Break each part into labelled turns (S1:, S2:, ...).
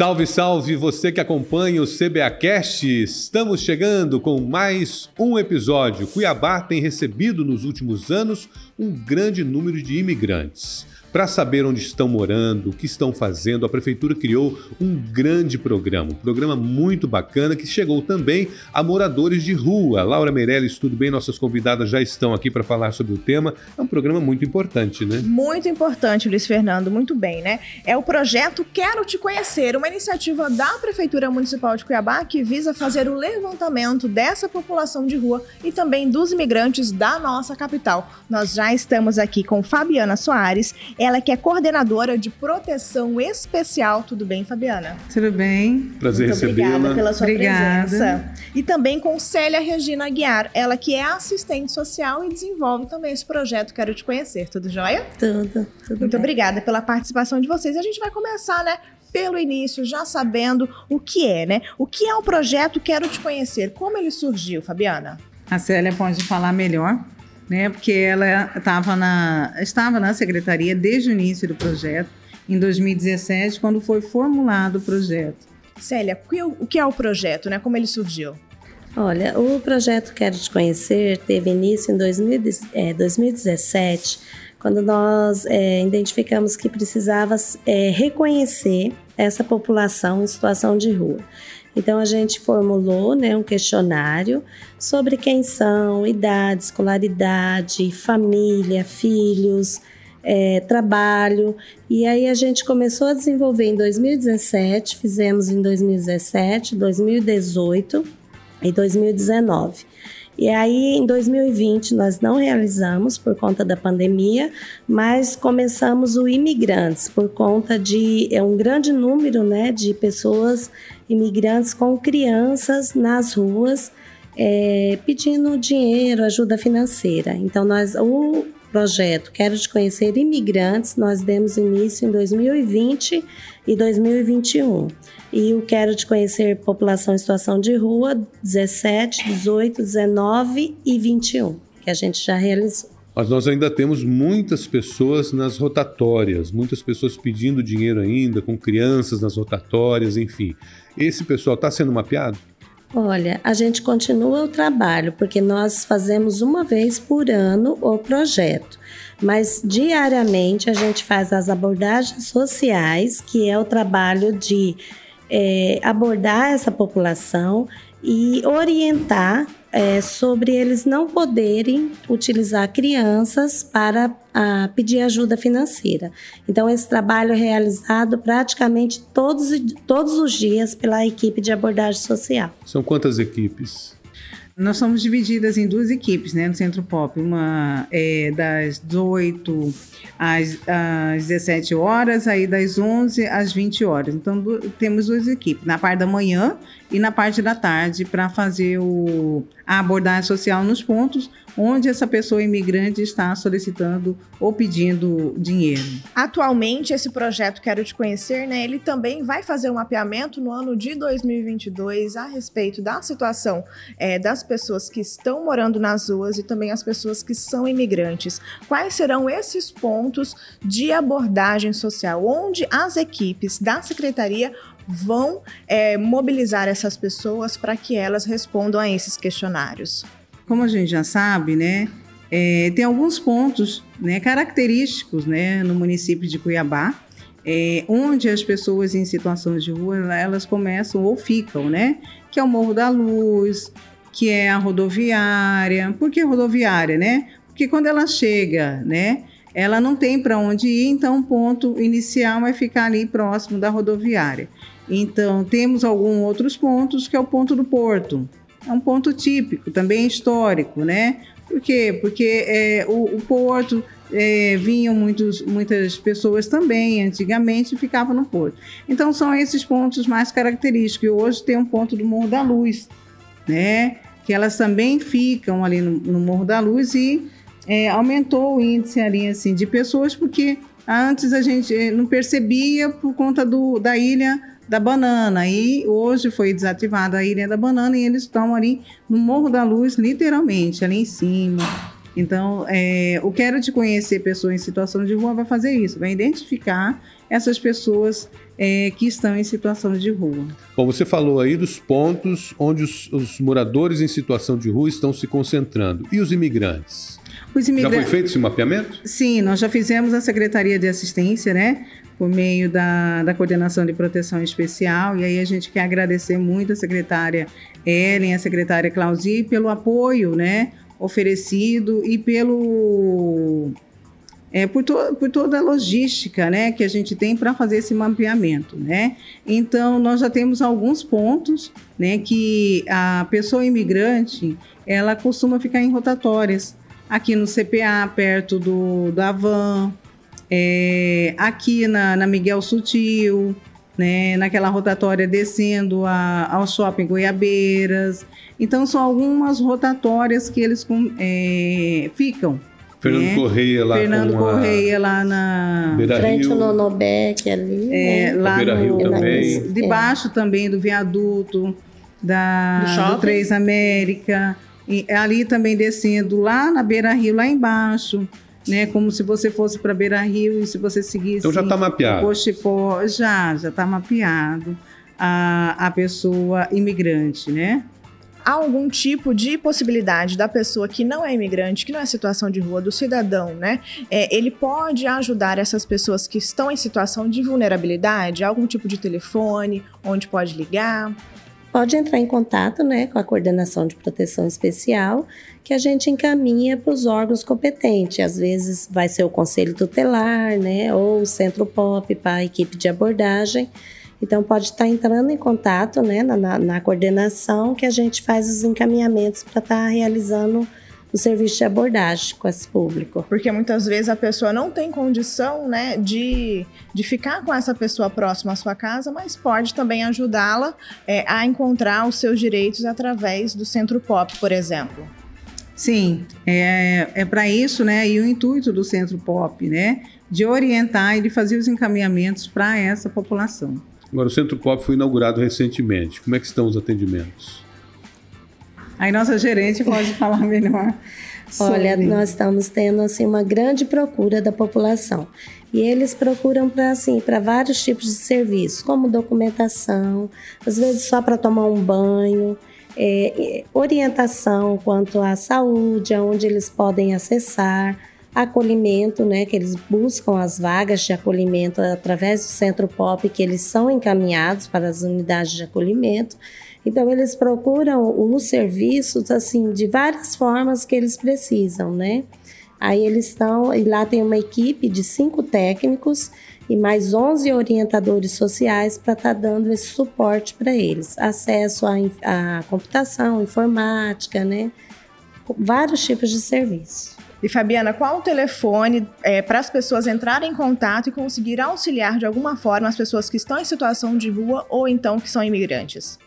S1: Salve, salve você que acompanha o CBAcast. Estamos chegando com mais um episódio. Cuiabá tem recebido nos últimos anos um grande número de imigrantes. Para saber onde estão morando, o que estão fazendo, a prefeitura criou um grande programa, um programa muito bacana que chegou também a moradores de rua. Laura Meirelles, tudo bem? Nossas convidadas já estão aqui para falar sobre o tema. É um programa muito importante, né?
S2: Muito importante, Luiz Fernando, muito bem, né? É o projeto Quero Te Conhecer, uma iniciativa da Prefeitura Municipal de Cuiabá que visa fazer o levantamento dessa população de rua e também dos imigrantes da nossa capital. Nós já estamos aqui com Fabiana Soares ela que é coordenadora de proteção especial. Tudo bem, Fabiana?
S3: Tudo bem.
S1: Prazer recebê-la.
S2: Obrigada pela sua
S3: Obrigada.
S2: presença. E também com Célia Regina Aguiar, ela que é assistente social e desenvolve também esse projeto Quero Te Conhecer. Tudo jóia?
S4: Tudo, tudo
S2: Muito
S4: bem.
S2: obrigada pela participação de vocês. A gente vai começar, né? Pelo início, já sabendo o que é, né? O que é o projeto Quero Te Conhecer? Como ele surgiu, Fabiana?
S3: A Célia pode falar melhor, né? Porque ela tava na, estava na secretaria desde o início do projeto, em 2017, quando foi formulado o projeto.
S2: Célia, o que é o- o que é o projeto, né? Como ele surgiu?
S4: Olha, o projeto Quero Te Conhecer teve início em 2000 é, 2017, quando nós é, identificamos que precisava é, reconhecer essa população em situação de rua. Então a gente formulou né, um questionário sobre quem são, idade, escolaridade, família, filhos, é, trabalho. E aí a gente começou a desenvolver em 2017, fizemos em 2017, 2018 e 2019. E aí, em 2020, nós não realizamos por conta da pandemia, mas começamos o Imigrantes, por conta de é um grande número né, de pessoas imigrantes com crianças nas ruas é, pedindo dinheiro, ajuda financeira. Então, nós, o projeto Quero Te Conhecer Imigrantes, nós demos início em 2020 e 2021. E o Quero Te Conhecer População em Situação de Rua, 17, 18, 19 e 21, que a gente já realizou.
S1: Mas nós ainda temos muitas pessoas nas rotatórias, muitas pessoas pedindo dinheiro ainda, com crianças nas rotatórias, enfim. Esse pessoal está sendo mapeado?
S4: Olha, a gente continua o trabalho, porque nós fazemos uma vez por ano o projeto. Mas diariamente a gente faz as abordagens sociais, que é o trabalho de é, abordar essa população e orientar é, sobre eles não poderem utilizar crianças para ah, pedir ajuda financeira. Então, esse trabalho é realizado praticamente todos, todos os dias pela equipe de abordagem social.
S1: São quantas equipes?
S3: Nós somos divididas em duas equipes, né, no Centro Pop. Uma é das 18 às, às 17 horas, aí das 11 às 20 horas. Então, du- temos duas equipes, na parte da manhã e na parte da tarde, para fazer o, a abordagem social nos pontos onde essa pessoa imigrante está solicitando ou pedindo dinheiro.
S2: Atualmente, esse projeto Quero Te Conhecer, né, ele também vai fazer um mapeamento no ano de 2022 a respeito da situação eh, das pessoas que estão morando nas ruas e também as pessoas que são imigrantes. Quais serão esses pontos de abordagem social, onde as equipes da secretaria vão eh, mobilizar essas pessoas para que elas respondam a esses questionários?
S3: como a gente já sabe, né, é, tem alguns pontos né, característicos né, no município de Cuiabá, é, onde as pessoas em situações de rua elas começam ou ficam, né? Que é o Morro da Luz, que é a rodoviária. Por que rodoviária, né? Porque quando ela chega, né? Ela não tem para onde ir, então o ponto inicial é ficar ali próximo da rodoviária. Então temos alguns outros pontos, que é o ponto do porto, é um ponto típico, também histórico, né? Por quê? Porque é, o, o porto é, vinham muitos, muitas pessoas também, antigamente, ficavam no porto. Então, são esses pontos mais característicos. E hoje tem um ponto do Morro da Luz, né? Que elas também ficam ali no, no Morro da Luz e é, aumentou o índice ali, assim, de pessoas, porque antes a gente eh, não percebia por conta do, da ilha da banana. E hoje foi desativada a Ilha da Banana e eles estão ali no Morro da Luz, literalmente, ali em cima. Então, é, o Quero Te Conhecer Pessoa em Situação de Rua vai fazer isso, vai identificar essas pessoas é, que estão em situação de rua.
S1: Bom, você falou aí dos pontos onde os, os moradores em situação de rua estão se concentrando. E os imigrantes? Os imigrantes... Já foi feito esse mapeamento?
S3: Sim, nós já fizemos a Secretaria de Assistência, né? Por meio da, da Coordenação de Proteção Especial. E aí a gente quer agradecer muito a secretária Ellen, a secretária Clausi, pelo apoio, né? Oferecido e pelo é, por, to, por toda a logística né, que a gente tem para fazer esse mapeamento. Né? Então, nós já temos alguns pontos né, que a pessoa imigrante ela costuma ficar em rotatórias. Aqui no CPA, perto do, da Van, é, aqui na, na Miguel Sutil, né, naquela rotatória descendo a, ao shopping Goiabeiras. Então, são algumas rotatórias que eles é, ficam.
S1: Fernando né? Correia lá
S3: Fernando Correia lá na
S4: Beira frente ao Nonobec ali,
S3: é, né? lá Beira Rio no, também. debaixo é. também do viaduto da do, do Três América, e ali também descendo lá na Beira Rio lá embaixo, né? Como se você fosse para Beira Rio e se você seguisse.
S1: Então já está mapeado.
S3: Poxipó, já já está mapeado a, a pessoa imigrante, né?
S2: há algum tipo de possibilidade da pessoa que não é imigrante, que não é situação de rua, do cidadão, né? É, ele pode ajudar essas pessoas que estão em situação de vulnerabilidade? Algum tipo de telefone onde pode ligar?
S4: Pode entrar em contato né, com a coordenação de proteção especial, que a gente encaminha para os órgãos competentes. Às vezes vai ser o conselho tutelar, né, ou o centro POP para a equipe de abordagem então, pode estar entrando em contato né, na, na coordenação que a gente faz os encaminhamentos para estar realizando o serviço de abordagem com esse público.
S2: Porque muitas vezes a pessoa não tem condição né, de, de ficar com essa pessoa próxima à sua casa, mas pode também ajudá-la é, a encontrar os seus direitos através do Centro Pop, por exemplo.
S3: Sim, é, é para isso, né? E o intuito do Centro Pop, né? De orientar e de fazer os encaminhamentos para essa população.
S1: Agora, o Centro Pop foi inaugurado recentemente. Como é que estão os atendimentos?
S3: Aí nossa gerente pode falar melhor.
S4: Sobre. Olha, nós estamos tendo assim uma grande procura da população. E eles procuram para assim, para vários tipos de serviços, como documentação, às vezes só para tomar um banho, é, orientação quanto à saúde, aonde eles podem acessar, acolhimento, né, que eles buscam as vagas de acolhimento através do Centro Pop, que eles são encaminhados para as unidades de acolhimento. Então eles procuram os serviços assim de várias formas que eles precisam, né? Aí eles estão e lá tem uma equipe de cinco técnicos e mais 11 orientadores sociais para estar tá dando esse suporte para eles, acesso à, computação, informática, né? Vários tipos de serviço.
S2: E Fabiana, qual o telefone é, para as pessoas entrarem em contato e conseguir auxiliar de alguma forma as pessoas que estão em situação de rua ou então que são imigrantes?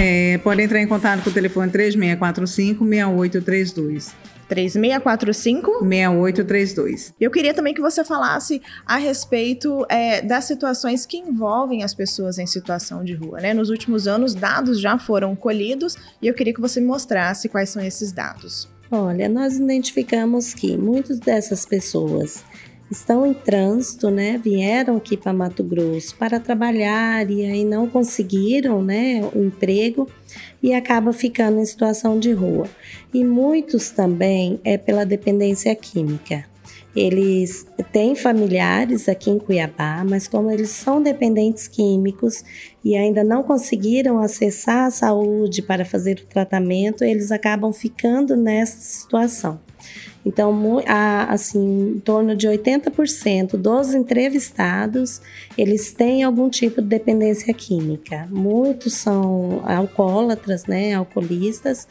S3: É, pode entrar em contato com o telefone 3645-6832.
S2: 3645
S3: 6832.
S2: Eu queria também que você falasse a respeito é, das situações que envolvem as pessoas em situação de rua. Né? Nos últimos anos, dados já foram colhidos e eu queria que você me mostrasse quais são esses dados.
S4: Olha, nós identificamos que muitas dessas pessoas estão em trânsito, né? Vieram aqui para Mato Grosso para trabalhar e aí não conseguiram, né, o emprego e acaba ficando em situação de rua. E muitos também é pela dependência química. Eles têm familiares aqui em Cuiabá, mas como eles são dependentes químicos e ainda não conseguiram acessar a saúde para fazer o tratamento, eles acabam ficando nessa situação. Então, assim, em torno de 80% dos entrevistados, eles têm algum tipo de dependência química. Muitos são alcoólatras, né, alcoolistas,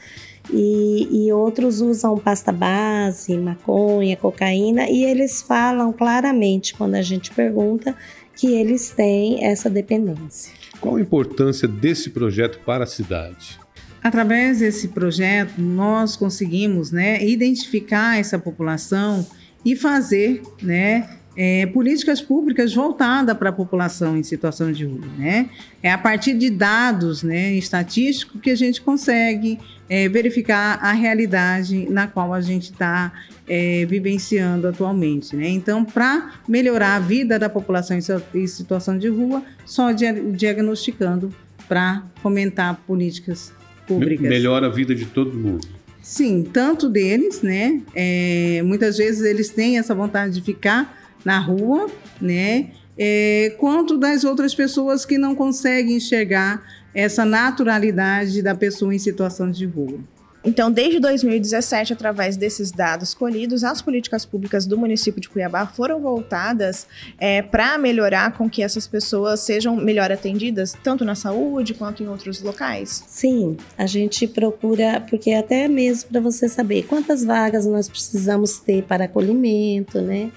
S4: e, e outros usam pasta base, maconha, cocaína, e eles falam claramente quando a gente pergunta que eles têm essa dependência.
S1: Qual a importância desse projeto para a cidade?
S3: Através desse projeto, nós conseguimos né, identificar essa população e fazer né, é, políticas públicas voltadas para a população em situação de rua. Né? É a partir de dados né, estatísticos que a gente consegue é, verificar a realidade na qual a gente está é, vivenciando atualmente. Né? Então, para melhorar a vida da população em situação de rua, só diagnosticando para fomentar políticas públicas.
S1: Melhora a vida de todo mundo.
S3: Sim, tanto deles, né? É, muitas vezes eles têm essa vontade de ficar na rua, né? É, quanto das outras pessoas que não conseguem enxergar essa naturalidade da pessoa em situação de rua.
S2: Então, desde 2017, através desses dados colhidos, as políticas públicas do município de Cuiabá foram voltadas é, para melhorar com que essas pessoas sejam melhor atendidas, tanto na saúde quanto em outros locais?
S4: Sim, a gente procura, porque até mesmo para você saber quantas vagas nós precisamos ter para acolhimento, né?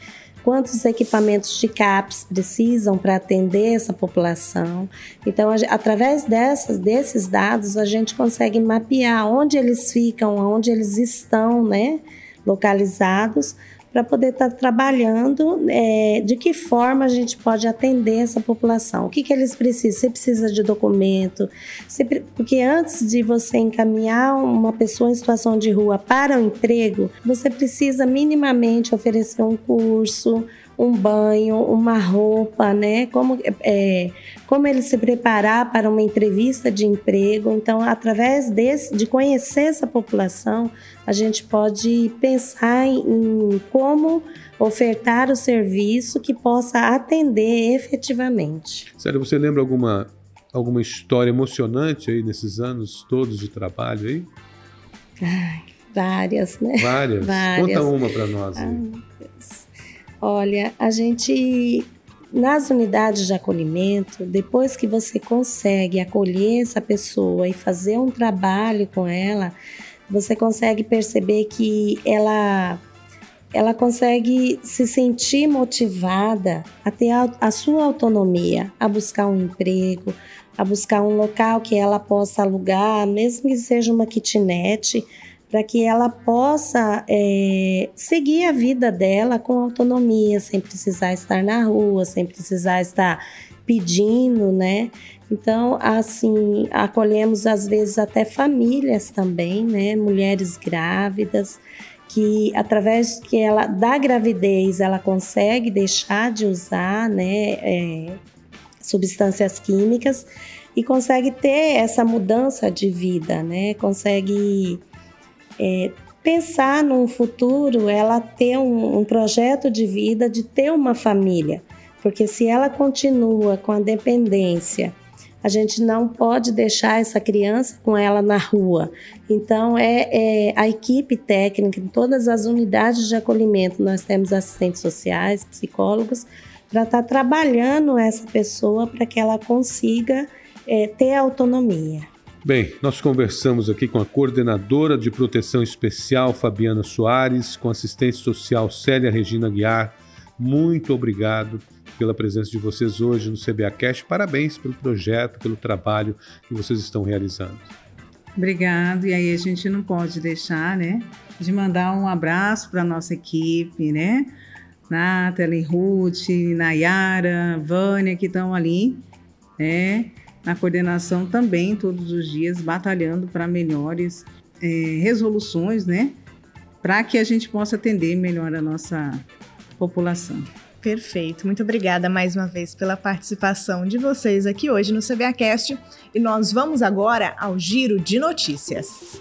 S4: Quantos equipamentos de CAPS precisam para atender essa população. Então, através dessas, desses dados, a gente consegue mapear onde eles ficam, onde eles estão, né, localizados, para poder estar tá trabalhando é, de que forma a gente pode atender essa população. O que, que eles precisam? Você precisa de documento, você, porque antes de você encaminhar uma pessoa em situação de rua para o emprego, você precisa minimamente oferecer um curso, um banho, uma roupa, né? Como, é, como ele se preparar para uma entrevista de emprego. Então, através desse, de conhecer essa população, a gente pode pensar em como ofertar o serviço que possa atender efetivamente.
S1: Sério, você lembra alguma, alguma história emocionante aí nesses anos todos de trabalho aí?
S4: Ai, várias, né?
S1: Várias? várias. Conta uma para nós aí. Ai,
S4: Olha, a gente nas unidades de acolhimento, depois que você consegue acolher essa pessoa e fazer um trabalho com ela, você consegue perceber que ela ela consegue se sentir motivada a ter a, a sua autonomia, a buscar um emprego, a buscar um local que ela possa alugar, mesmo que seja uma kitnet, para que ela possa é, seguir a vida dela com autonomia, sem precisar estar na rua, sem precisar estar pedindo, né? Então, assim, acolhemos às vezes até famílias também, né? Mulheres grávidas que através que ela da gravidez ela consegue deixar de usar, né? É, substâncias químicas e consegue ter essa mudança de vida, né? Consegue é, pensar num futuro, ela ter um, um projeto de vida, de ter uma família. Porque se ela continua com a dependência, a gente não pode deixar essa criança com ela na rua. Então, é, é, a equipe técnica, em todas as unidades de acolhimento, nós temos assistentes sociais, psicólogos, para estar tá trabalhando essa pessoa para que ela consiga é, ter autonomia.
S1: Bem, nós conversamos aqui com a coordenadora de proteção especial Fabiana Soares, com assistente social Célia Regina Guiar. Muito obrigado pela presença de vocês hoje no CBA Cash. Parabéns pelo projeto, pelo trabalho que vocês estão realizando.
S3: Obrigado. E aí a gente não pode deixar, né, de mandar um abraço para nossa equipe, né? Nathalie, Ruth, Nayara, Vânia, que estão ali, né? Na coordenação também todos os dias, batalhando para melhores é, resoluções, né? Para que a gente possa atender melhor a nossa população.
S2: Perfeito. Muito obrigada mais uma vez pela participação de vocês aqui hoje no CBAcast. E nós vamos agora ao giro de notícias.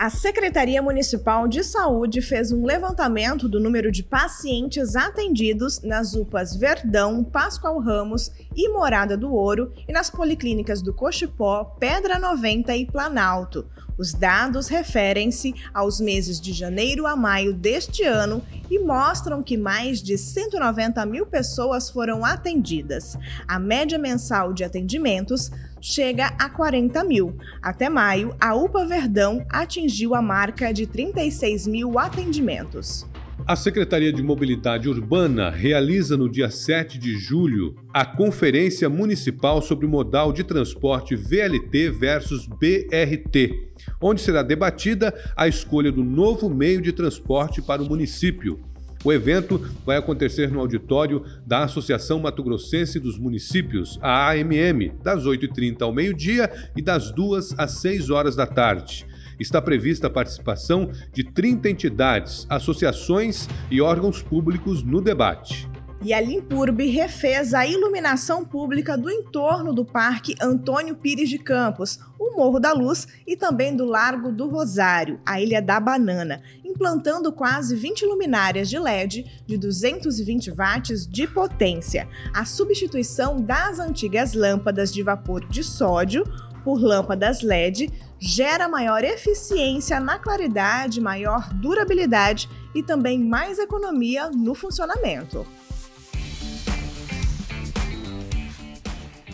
S2: A Secretaria Municipal de Saúde fez um levantamento do número de pacientes atendidos nas UPAs Verdão, Pascoal Ramos e Morada do Ouro e nas policlínicas do Cochipó, Pedra 90 e Planalto. Os dados referem-se aos meses de janeiro a maio deste ano e mostram que mais de 190 mil pessoas foram atendidas. A média mensal de atendimentos chega a 40 mil. Até maio, a UPA Verdão atingiu a marca de 36 mil atendimentos.
S1: A Secretaria de Mobilidade Urbana realiza no dia 7 de julho a Conferência Municipal sobre o Modal de Transporte VLT versus BRT, onde será debatida a escolha do novo meio de transporte para o município. O evento vai acontecer no auditório da Associação Mato Grossense dos Municípios, a AMM, das 8h30 ao meio-dia e das 2 às 6 horas da tarde está prevista a participação de 30 entidades, associações e órgãos públicos no debate.
S2: E a Limpurb refez a iluminação pública do entorno do Parque Antônio Pires de Campos, o Morro da Luz e também do Largo do Rosário, a Ilha da Banana, implantando quase 20 luminárias de LED de 220 watts de potência. A substituição das antigas lâmpadas de vapor de sódio por lâmpadas LED gera maior eficiência na claridade, maior durabilidade e também mais economia no funcionamento.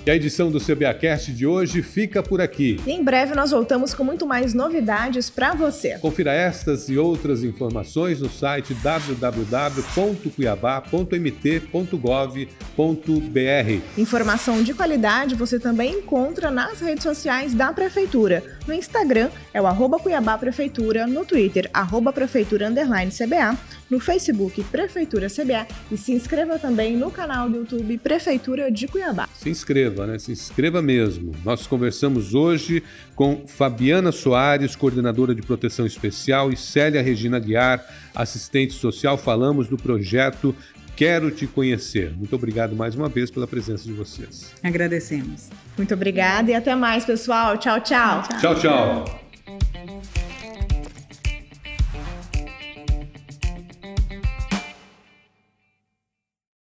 S1: E a edição do CBAcast de hoje fica por aqui.
S2: E em breve nós voltamos com muito mais novidades para você.
S1: Confira estas e outras informações no site www.cuiabá.mt.gov.br.
S2: Informação de qualidade você também encontra nas redes sociais da Prefeitura. No Instagram é o arroba Cuiabá Prefeitura, no Twitter, arroba Prefeitura CBA, no Facebook Prefeitura CBA e se inscreva também no canal do YouTube Prefeitura de Cuiabá.
S1: Se inscreva né? Se inscreva mesmo. Nós conversamos hoje com Fabiana Soares, coordenadora de proteção especial, e Célia Regina Guiar, assistente social. Falamos do projeto Quero Te Conhecer. Muito obrigado mais uma vez pela presença de vocês.
S3: Agradecemos.
S2: Muito obrigada e até mais, pessoal. tchau. Tchau,
S1: tchau. tchau. tchau.